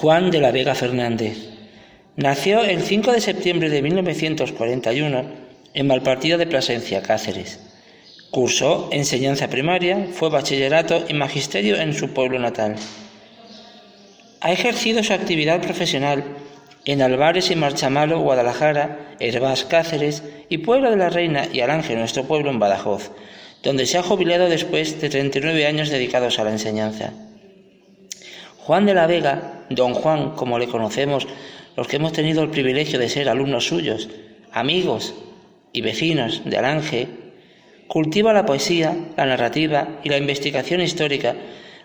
Juan de la Vega Fernández. Nació el 5 de septiembre de 1941 en Malpartida de Plasencia, Cáceres. Cursó enseñanza primaria, fue bachillerato y magisterio en su pueblo natal. Ha ejercido su actividad profesional en Albares y Marchamalo, Guadalajara, Hervás, Cáceres y Puebla de la Reina y Alange, nuestro pueblo en Badajoz, donde se ha jubilado después de 39 años dedicados a la enseñanza. Juan de la Vega, don Juan, como le conocemos los que hemos tenido el privilegio de ser alumnos suyos, amigos y vecinos de Alange, cultiva la poesía, la narrativa y la investigación histórica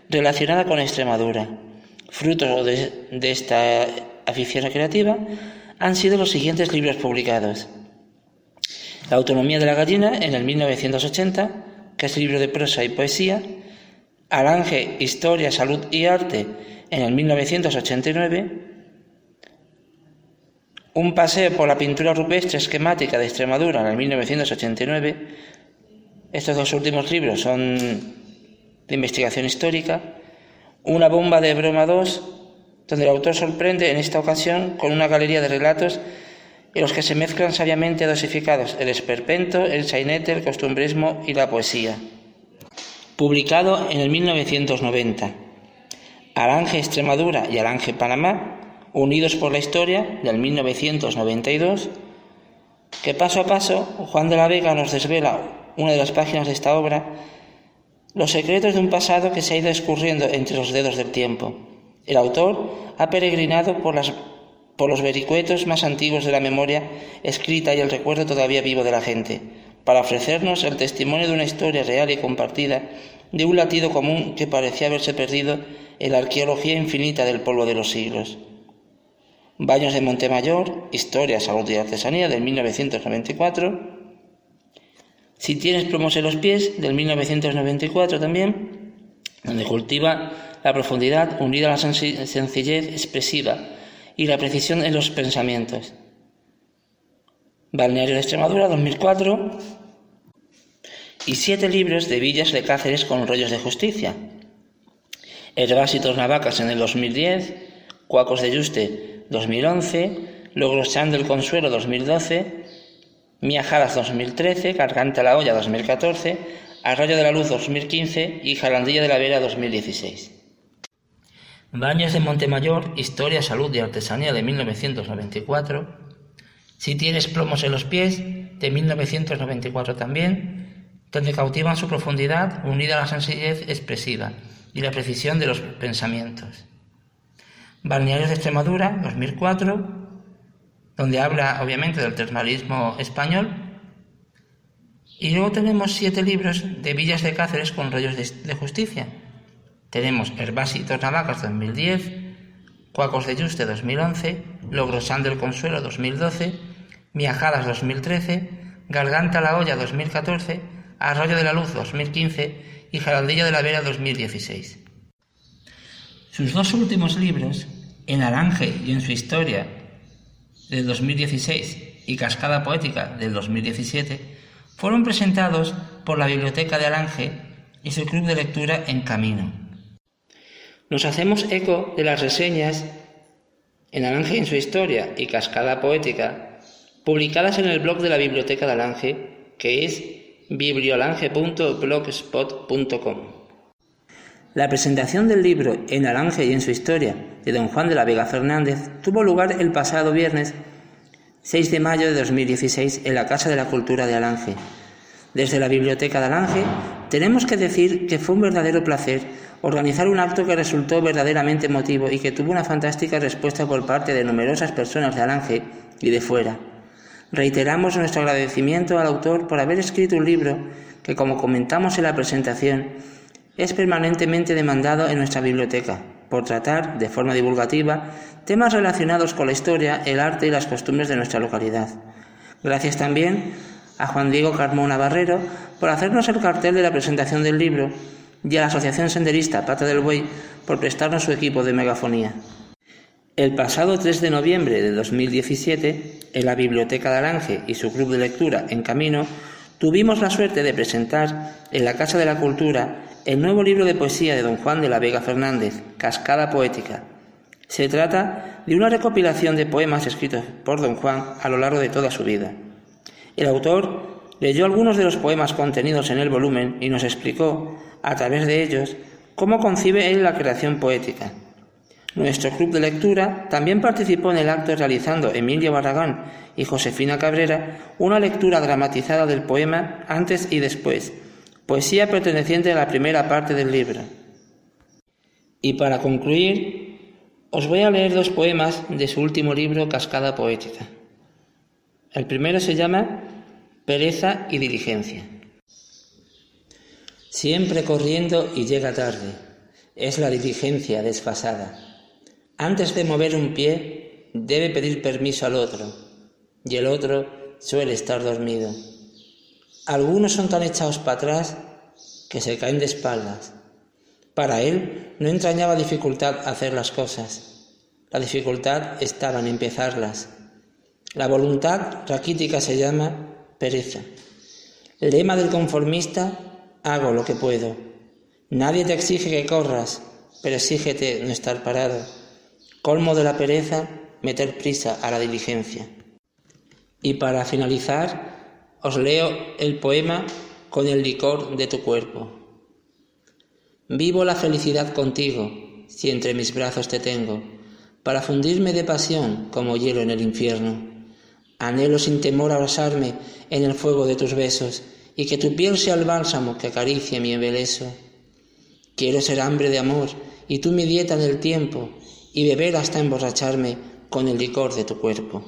relacionada con Extremadura. Fruto de, de esta afición creativa han sido los siguientes libros publicados. La autonomía de la gallina en el 1980, que es libro de prosa y poesía, Alange, Historia, Salud y Arte en el 1989, Un paseo por la pintura rupestre esquemática de Extremadura en el 1989, estos dos últimos libros son de investigación histórica, Una bomba de broma 2 donde el autor sorprende en esta ocasión con una galería de relatos en los que se mezclan sabiamente dosificados el esperpento, el sainete, el costumbrismo y la poesía. Publicado en el 1990. Alange Extremadura y Alange Panamá, unidos por la historia, del 1992, que paso a paso Juan de la Vega nos desvela una de las páginas de esta obra, los secretos de un pasado que se ha ido escurriendo entre los dedos del tiempo. El autor ha peregrinado por, los vericuetos más antiguos de la memoria escrita y el recuerdo todavía vivo de la gente, para ofrecernos el testimonio de una historia real y compartida, de un latido común que parecía haberse perdido en la arqueología infinita del polvo de los siglos. Baños de Montemayor, Historia, Salud y Artesanía del 1994. Si tienes plomos en los pies del 1994 también, donde cultiva la profundidad unida a la sencillez expresiva y la precisión en los pensamientos. Balneario de Extremadura 2004 y siete libros de Villas de Cáceres con rollos de justicia. Herbásitos Navacas en el 2010, Cuacos de Yuste 2011, Logros del Consuelo 2012, Miajadas 2013, Garganta la Olla 2014, Arroyo de la Luz 2015 y Jalandilla de la Vera 2016. Baños de Montemayor, Historia, Salud y Artesanía de 1994. Si tienes plomos en los pies, de 1994 también, donde cautivan su profundidad unida a la sencillez expresiva y la precisión de los pensamientos. Balnearios de Extremadura, 2004, donde habla obviamente del termalismo español. Y luego tenemos siete libros de Villas de Cáceres con rollos de justicia, tenemos Herbásitos Navacas 2010, Cuacos de Yuste 2011, Logrosán del Consuelo 2012, Miajadas 2013, Garganta la Olla 2014, Arroyo de la Luz 2015 y Jaraldilla de la Vera 2016. Sus dos últimos libros, En Alange y en su historia, del 2016 y Cascada Poética del 2017, fueron presentados por la Biblioteca de Alange y su club de lectura En Camino. Nos hacemos eco de las reseñas en Alange en su historia y Cascada Poética, publicadas en el blog de la Biblioteca de Alange, que es biblioalange.blogspot.com. La presentación del libro En Alange y en su historia de don Juan de la Vega Fernández tuvo lugar el pasado viernes 6 de mayo de 2016 en la Casa de la Cultura de Alange. Desde la Biblioteca de Alange tenemos que decir que fue un verdadero placer organizar un acto que resultó verdaderamente emotivo y que tuvo una fantástica respuesta por parte de numerosas personas de Alange y de fuera. Reiteramos nuestro agradecimiento al autor por haber escrito un libro que, como comentamos en la presentación, es permanentemente demandado en nuestra biblioteca, por tratar, de forma divulgativa, temas relacionados con la historia, el arte y las costumbres de nuestra localidad. Gracias también a Juan Diego Carmona Barrero por hacernos el cartel de la presentación del libro y a la Asociación Senderista Pata del Buey por prestarnos su equipo de megafonía. El pasado 3 de noviembre de 2017, en la Biblioteca de Alange y su club de lectura En Camino, tuvimos la suerte de presentar en la Casa de la Cultura el nuevo libro de poesía de don Juan de la Vega Fernández, Cascada Poética. Se trata de una recopilación de poemas escritos por don Juan a lo largo de toda su vida. El autor leyó algunos de los poemas contenidos en el volumen y nos explicó, a través de ellos, cómo concibe él la creación poética. Nuestro club de lectura también participó en el acto realizando Emilio Barragán y Josefina Cabrera una lectura dramatizada del poema antes y después, poesía perteneciente a la primera parte del libro. Y para concluir, os voy a leer dos poemas de su último libro, Cascada Poética. El primero se llama Pereza y Diligencia. Siempre corriendo y llega tarde, es la diligencia desfasada antes de mover un pie, debe pedir permiso al otro, y el otro suele estar dormido. Algunos son tan echados para atrás que se caen de espaldas. Para él no entrañaba dificultad hacer las cosas. La dificultad estaba en empezarlas. La voluntad raquítica se llama pereza. El lema del conformista, hago lo que puedo. Nadie te exige que corras, pero exígete no estar parado. Colmo de la pereza, meter prisa a la diligencia. Y para finalizar, os leo el poema con el licor de tu cuerpo. Vivo la felicidad contigo, si entre mis brazos te tengo, para fundirme de pasión como hielo en el infierno. Anhelo sin temor abrazarme en el fuego de tus besos y que tu piel sea el bálsamo que acaricie mi embeleso. Quiero ser hambre de amor y tú mi dieta en el tiempo y beber hasta emborracharme con el licor de tu cuerpo.